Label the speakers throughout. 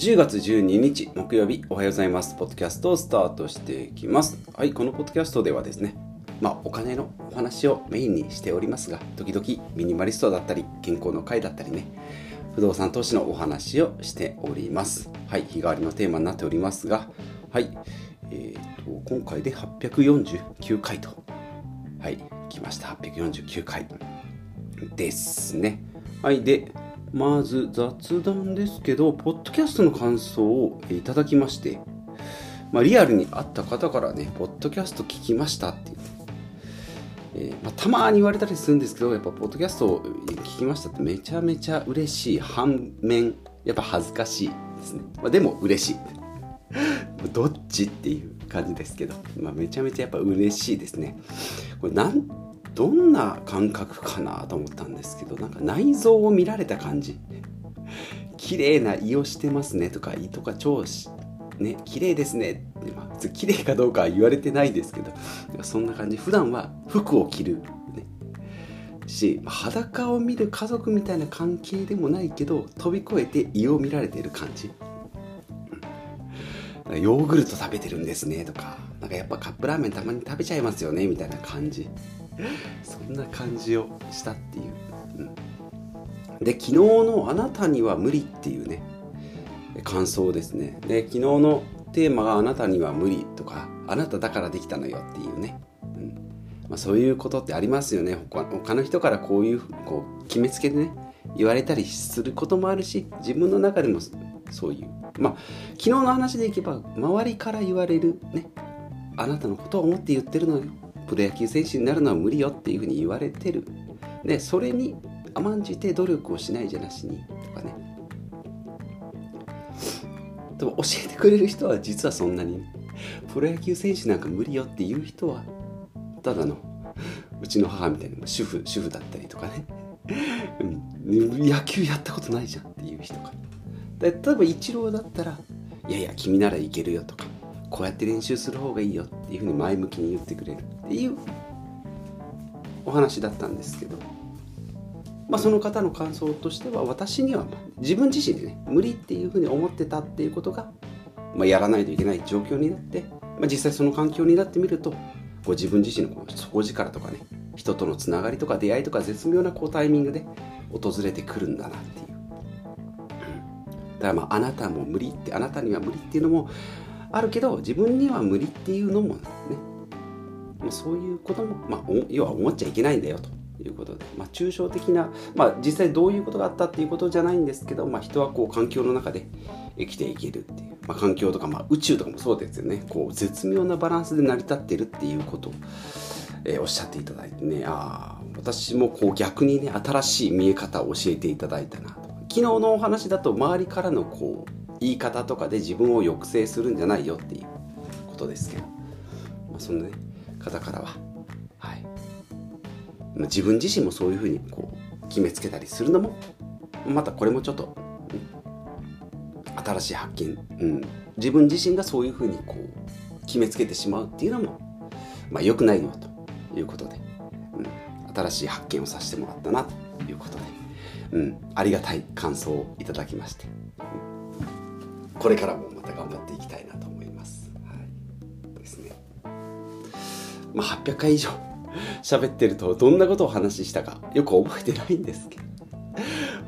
Speaker 1: 10月12日木曜日おはようございます。ポッドキャストをスタートしていきます。はい、このポッドキャストではですね、まあお金のお話をメインにしておりますが、時々ミニマリストだったり、健康の会だったりね、不動産投資のお話をしております。はい、日替わりのテーマになっておりますが、はい、えー、と、今回で849回と、はい、来ました。849回ですね。はい、で、まず雑談ですけど、ポッドキャストの感想をいただきまして、まあ、リアルに会った方からね、ポッドキャスト聞きましたっていう、えーまあ、たまに言われたりするんですけど、やっぱポッドキャストを聞きましたってめちゃめちゃ嬉しい反面、やっぱ恥ずかしいですね。まあ、でも嬉しい。どっちっていう感じですけど、まあ、めちゃめちゃやっぱ嬉しいですね。これなんどんな感覚かなと思ったんですけどなんか内臓を見られた感じ。綺麗な胃をしてますねとか胃とか腸しね綺麗ですねって、まあ、別に綺麗かどうかは言われてないですけどそんな感じ。普段は服を着る、ね、し裸を見る家族みたいな関係でもないけど飛び越えて胃を見られてる感じ。ヨーグルト食べてるんですねとかなんかやっぱカップラーメンたまに食べちゃいますよねみたいな感じ。そんな感じをしたっていう、うん、で昨日の「あなたには無理」っていうね。感想ですね。で昨日のテーマが「あなたには無理」とか「あなただからできたのよ」っていうね、うん。まあ、そういうことってありますよね。他他の人からこういうこう決めつけでね言われたりすることもあるし自分の中でもそういう。まあ昨日の話でいけば周りから言われるねあなたのことを思って言ってるのよ。プロ野球選手になるのは無理よっていうふうに言われてる。でそれに甘んじて努力をしないじゃなしにとかね。でも教えてくれる人は実はそんなに、プロ野球選手なんか無理よっていう人はただのうちの母みたいな主婦主婦だったりとかね、野球やったことないじゃんっていう人か。で例えばイチローだったらいやいや君ならいけるよとかこうやって練習する方がいいよっていうふうに前向きに言ってくれる。っていうお話だったんですけど、まあ、その方の感想としては私には自分自身でね無理っていうふうに思ってたっていうことが、まあ、やらないといけない状況になって、まあ、実際その環境になってみるとこう自分自身のこう底力とかね人とのつながりとか出会いとか絶妙なこうタイミングで訪れてくるんだなっていう。だからまああなたも無理ってあなたには無理っていうのもあるけど自分には無理っていうのもねまあ、そういうことも、まあ、要は思っちゃいけないんだよと。いうことで、まあ、抽象的な、まあ、実際どういうことがあったっていうことじゃないんですけど、まあ、人はこう環境の中で生きていけるっていう、まあ、環境とか、まあ、宇宙とかもそうですよね。こう絶妙なバランスで成り立ってるっていうこと。を、えー、おっしゃっていただいてね。ああ私もこう逆にね新しい見え方を教えていただいたなと。昨日のお話だと周りからのこう言い方とかで自分を抑制するんじゃないよっていうことですけど、まあ、そのね方からは、はい、自分自身もそういうふうにこう決めつけたりするのもまたこれもちょっと、うん、新しい発見、うん、自分自身がそういうふうにこう決めつけてしまうっていうのも、まあ、良くないよということで、うん、新しい発見をさせてもらったなということで、うん、ありがたい感想をいただきまして、これからもまた頑張っていきたいなと。まあ、800回以上喋ってるとどんなことを話したかよく覚えてないんですけど。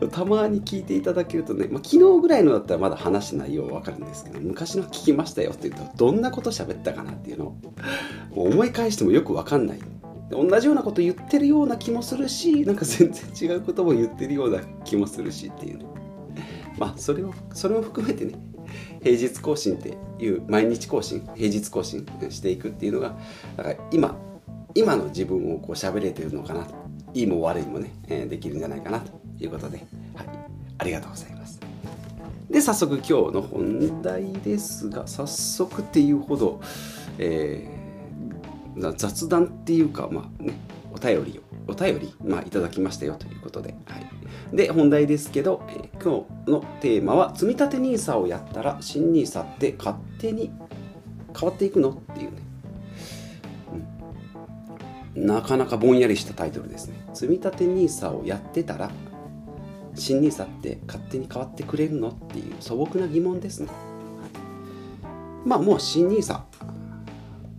Speaker 1: たまに聞いていただけるとね、まあ、昨日ぐらいのだったらまだ話した内容わかるんですけど昔の聞きましたよって言うとどんなこと喋ったかなっていうのを思い返してもよくわかんない。同じようなこと言ってるような気もするしなんか全然違うことも言ってるような気もするしっていうね。まあそれをそれも含めてね平日更新っていう毎日更新平日更新していくっていうのがだから今今の自分をこう喋れてるのかないいも悪いもね、え、できるんじゃないかなということで、はい、ありがとうございます。で早速今日の本題ですが早速っていうほど、えー、雑談っていうかまあね便りをお便り、まあ、いただきましたよということで、はい、で本題ですけど、え、今日のテーマは積立 NISA をやったら新 NISA って勝手に変わっていくの？っていうね、うん、なかなかぼんやりしたタイトルですね積立 NISA をやってたら新 NISA って勝手に変わってくれるの？っていう素朴な疑問ですね、まあもう新 NISA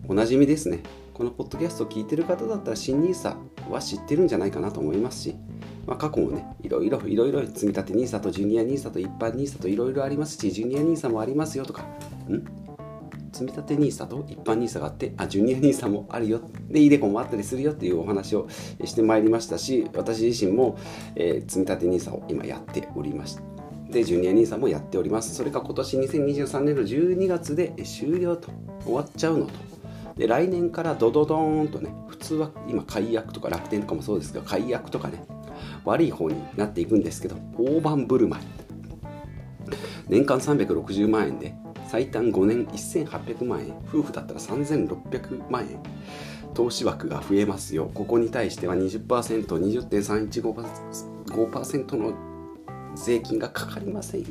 Speaker 1: おなじみですね。このポッドキャストを聞いてる方だったら新 NISA は知ってるんじゃないかなと思いますし、まあ、過去もねいろいろいろいろ積み立て NISA とジュニア NISA と一般 NISA といろいろありますしジュニア NISA もありますよとかん？積立 NISA と一般 NISA があってあジュニア NISA もあるよ。でイデコもあったりするよっていうお話をしてまいりましたし私自身も、えー、積立 NISA を今やっておりましたでジュニア NISA もやっております。それが今年2023年の12月で終了と終わっちゃうのと。で来年からドドドーンとね普通は今解約とか楽天とかもそうですが解約とかね悪い方になっていくんですけど大盤振る舞い。年間360万円で最短5年1800万円。夫婦だったら3600万円。投資枠が増えますよ。ここに対しては 20%20.315% の税金がかかりませんよ。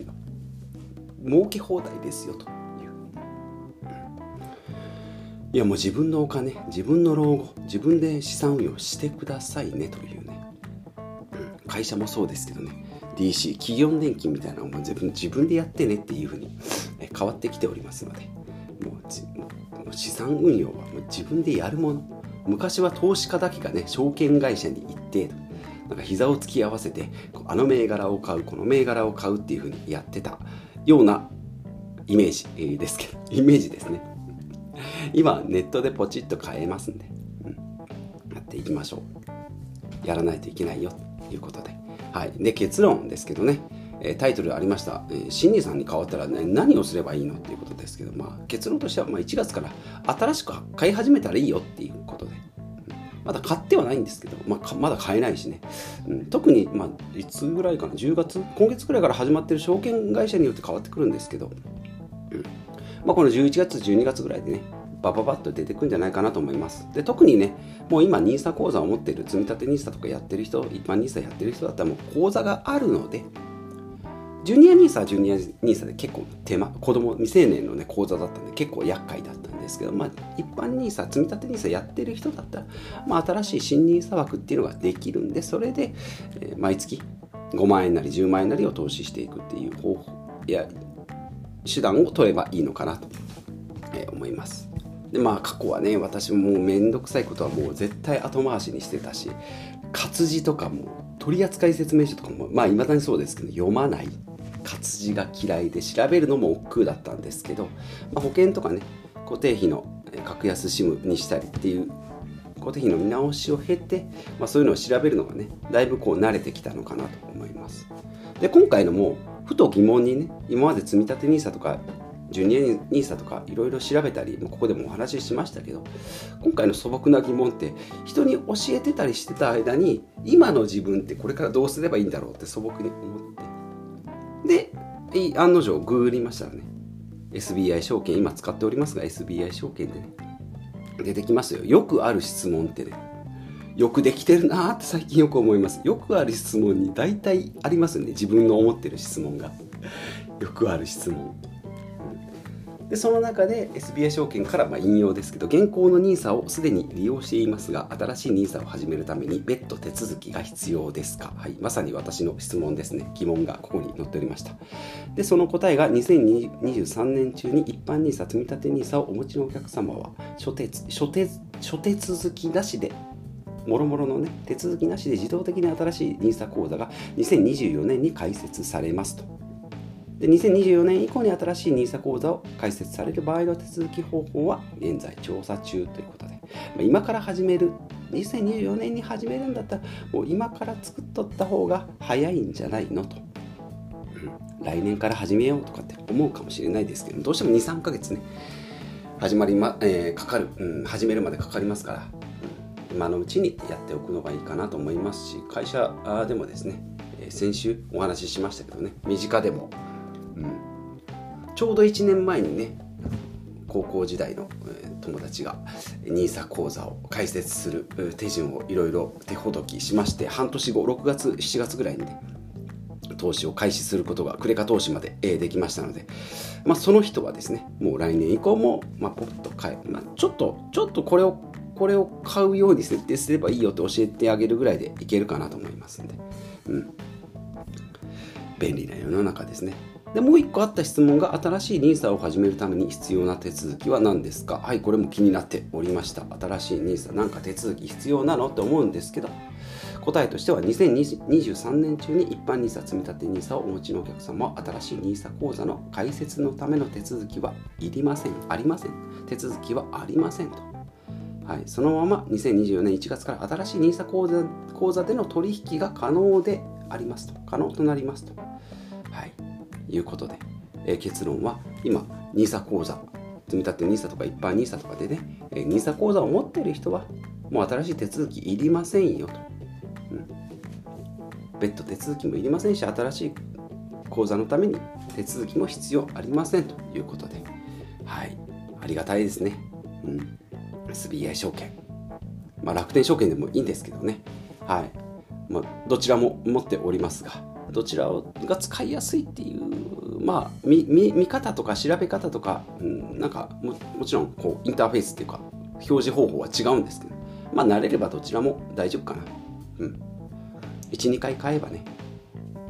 Speaker 1: 儲け放題ですよと。いやもう自分のお金自分の老後自分で資産運用してくださいねというね、会社もそうですけどね。DC 企業年金みたいなのも自分自分でやってねっていうふうに変わってきておりますので。もう資産運用はもう自分でやるもの。昔は投資家だけがね証券会社に行ってなんか膝を突き合わせてあの銘柄を買うこの銘柄を買うっていうふうにやってたようなイメージですけどイメージですね。今ネットでポチッと買えますんで、うん、やっていきましょう。やらないといけないよということで。はい。で結論ですけどね。タイトルありました、えー、新さんに変わったら、ね、何をすればいいのっていうことですけど、まあ、結論としてはまあ1月から新しく買い始めたらいいよっていうことで、まだ買ってはないんですけど、まあ、まだ買えないしね、うん、特に、まあ、いつぐらいかな？10月？今月ぐらいから始まってる証券会社によって変わってくるんですけど、うん。まあ、この11月12月ぐらいでねバババッと出てくるんじゃないかなと思います。で特にね、もう今 NISA 口座を持っている、積み立て NISA とかやってる人、一般 NISA やってる人だったらもう口座があるので、ジュニア NISA はジュニア NISA で結構手間、子供、未成年のね、口座だったんで結構厄介だったんですけど、まあ、一般 NISA、積み立て NISA やってる人だったら、まあ、新しい新 NISA 枠っていうのができるんで、それで、えー、毎月5万円なり10万円なりを投資していくっていう方法や手段を取ればいいのかなと、思います。でまあ過去はね私ももうめんどくさいことはもう絶対後回しにしてたし活字とかも取扱説明書とかもまあいまだにそうですけど読まない活字が嫌いで調べるのも億劫だったんですけど、まあ、保険とかね固定費の格安 SIM にしたりっていう固定費の見直しを経て、まあ、そういうのを調べるのがねだいぶこう慣れてきたのかなと思いますで今回のもふと疑問にね今まで積立 NISA とかジュニア NISA とかいろいろ調べたりここでもお話ししましたけど今回の素朴な疑問って人に教えてたりしてた間に今の自分ってこれからどうすればいいんだろうって素朴に思ってで、案の定ググりましたらね、SBI 証券、今使っておりますが、SBI 証券でね、出てきますよ。よくある質問ってね、よくできてるなーって最近よく思います。よくある質問に大体ありますよね。自分の思ってる質問が。よくある質問。でその中で SBI 証券からま引用ですけど現行の NISA をすでに利用していますが新しい NISA を始めるために別途手続きが必要ですか、はい、まさに私の質問ですね疑問がここに載っておりましたでその答えが2023年中に一般 NISA 積立 NISA をお持ちのお客様は諸手諸手諸手続きなしでもろもろのね手続きなしで自動的に新しい NISA 口座が2024年に開設されますと。で2024年以降に新しい NISA 口座を開設される場合の手続き方法は現在調査中ということで、まあ、今から始める。2024年に始めるんだったらもう今から作っとった方が早いんじゃないのと、うん、来年から始めようとかって思うかもしれないですけどどうしても23ヶ月ね始まりま、えー、かかる、始めるまでかかりますから、今のうちにやっておくのがいいかなと思いますし会社でもですね先週お話ししましたけどね身近でも。ちょうど1年前にね高校時代の友達が NISA 講座を開設する手順をいろいろ手ほどきしまして半年後6月7月ぐらいにね投資を開始することがクレカ投資までできましたので、まあ、その人はですねもう来年以降も、まあ、ポッと買え、まあ、ちょっとちょっとこれをこれを買うように設定すればいいよって教えてあげるぐらいでいけるかなと思いますんで、うん、便利な世の中ですね。でもう一個あった質問が新しい NISA を始めるために必要な手続きは何ですか？はいこれも気になっておりました。新しい NISA なんか手続き必要なの？と思うんですけど。答えとしては2023年中に一般 NISA 積立 NISA をお持ちのお客様は新しい NISA 口座の開設のための手続きはいりません。ありません。手続きはありませんと。はい、そのまま2024年1月から新しい NISA 口座口座での取引が可能でありますと。可能となりますと、はい、いうことで、えー、結論は今 NISA 口座積み立て NISA とか一般 NISA とかでね、えー、NISA 口座を持っている人はもう新しい手続きいりませんよと、うん、別途手続きもいりませんし新しい口座のために手続きも必要ありませんということで。はい。ありがたいですね、うん、SBI 証券。まあ楽天証券でもいいんですけどね。はい。まあ、どちらも持っておりますがどちらが使いやすいっていうまあ見見方とか調べ方とか、うん、なんかももちろんこうインターフェースっていうか表示方法は違うんですけどまあ慣れればどちらも大丈夫かな。うん。12回買えばね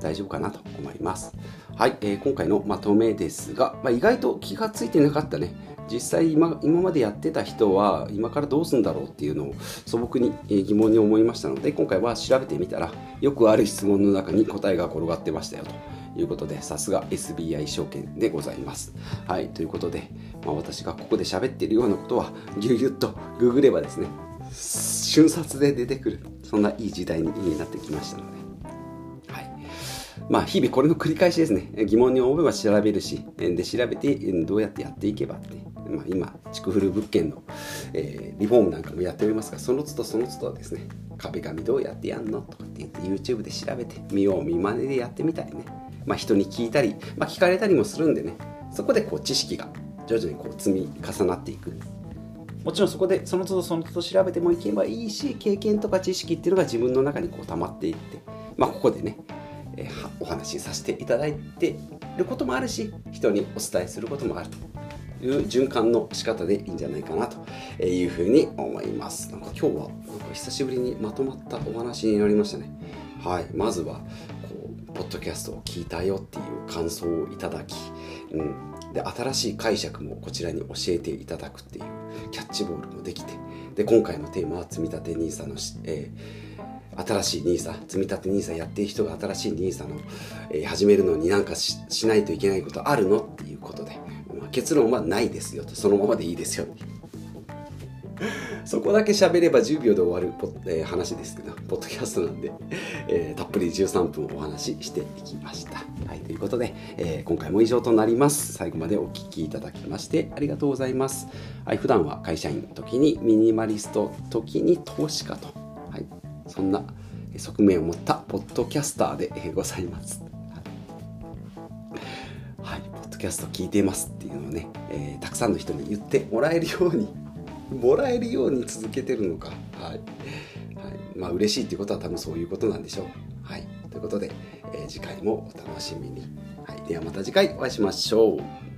Speaker 1: 大丈夫かなと思います。はい、えー、今回のまとめですが、まあ、意外と気がついてなかったね。実際今今までやってた人は今からどうするんだろうっていうのを素朴に疑問に思いましたので今回は調べてみたらよくある質問の中に答えが転がってましたよということでさすが SBI 証券でございます。はいということで、まあ、私がここで喋っているようなことはぎゅぎゅっとググればですね瞬殺で出てくるそんないい時代になってきましたので。まあ、日々これの繰り返しですね。疑問に思えば調べるし、で調べてどうやってやっていけばって、まあ、今、築古物件の、えー、リフォームなんかもやっておりますが、その都度その都度ですね、壁紙どうやってやんの？とかって言って YouTube で調べて、見よう見まねでやってみたりね、まあ、人に聞いたり、まあ、聞かれたりもするんでね、そこでこう知識が徐々にこう積み重なっていく。もちろんそこでその都度その都度調べてもいけばいいし経験とか知識っていうのが自分の中にこう溜まっていって。まあここでねえー、お話しさせていただいていることもあるし人にお伝えすることもあるという循環の仕方でいいんじゃないかなというふうに思います。なんか今日はなんか久しぶりにまとまったお話になりましたね。はい。まずはこうポッドキャストを聞いたよっていう感想をいただき、うん、で新しい解釈もこちらに教えていただくっていうキャッチボールもできてで今回のテーマは積立 NISA の、えー新しい NISA 積み立て NISA やってる人が新しい NISA の、えー、始めるのになんかししないといけないことあるのっていうことで、まあ、結論はないですよとそのままでいいですよそこだけ喋れば10秒で終わるポ、えー、話ですけどポッドキャストなんで、えー、たっぷり13分お話ししていきました。はい、ということで、えー、今回も以上となります。最後までお聴きいただきましてありがとうございます。はい、普段は会社員時にミニマリスト時に投資家と、そんな側面を持ったポッドキャスターでございます。はい、ポッドキャスト聞いてますっていうのをね、えー、たくさんの人に言ってもらえるように、もらえるように続けてるのか。はい。はい、まあ嬉しいっていうことは多分そういうことなんでしょう。はい。ということで、えー、次回もお楽しみに。はい。ではまた次回お会いしましょう。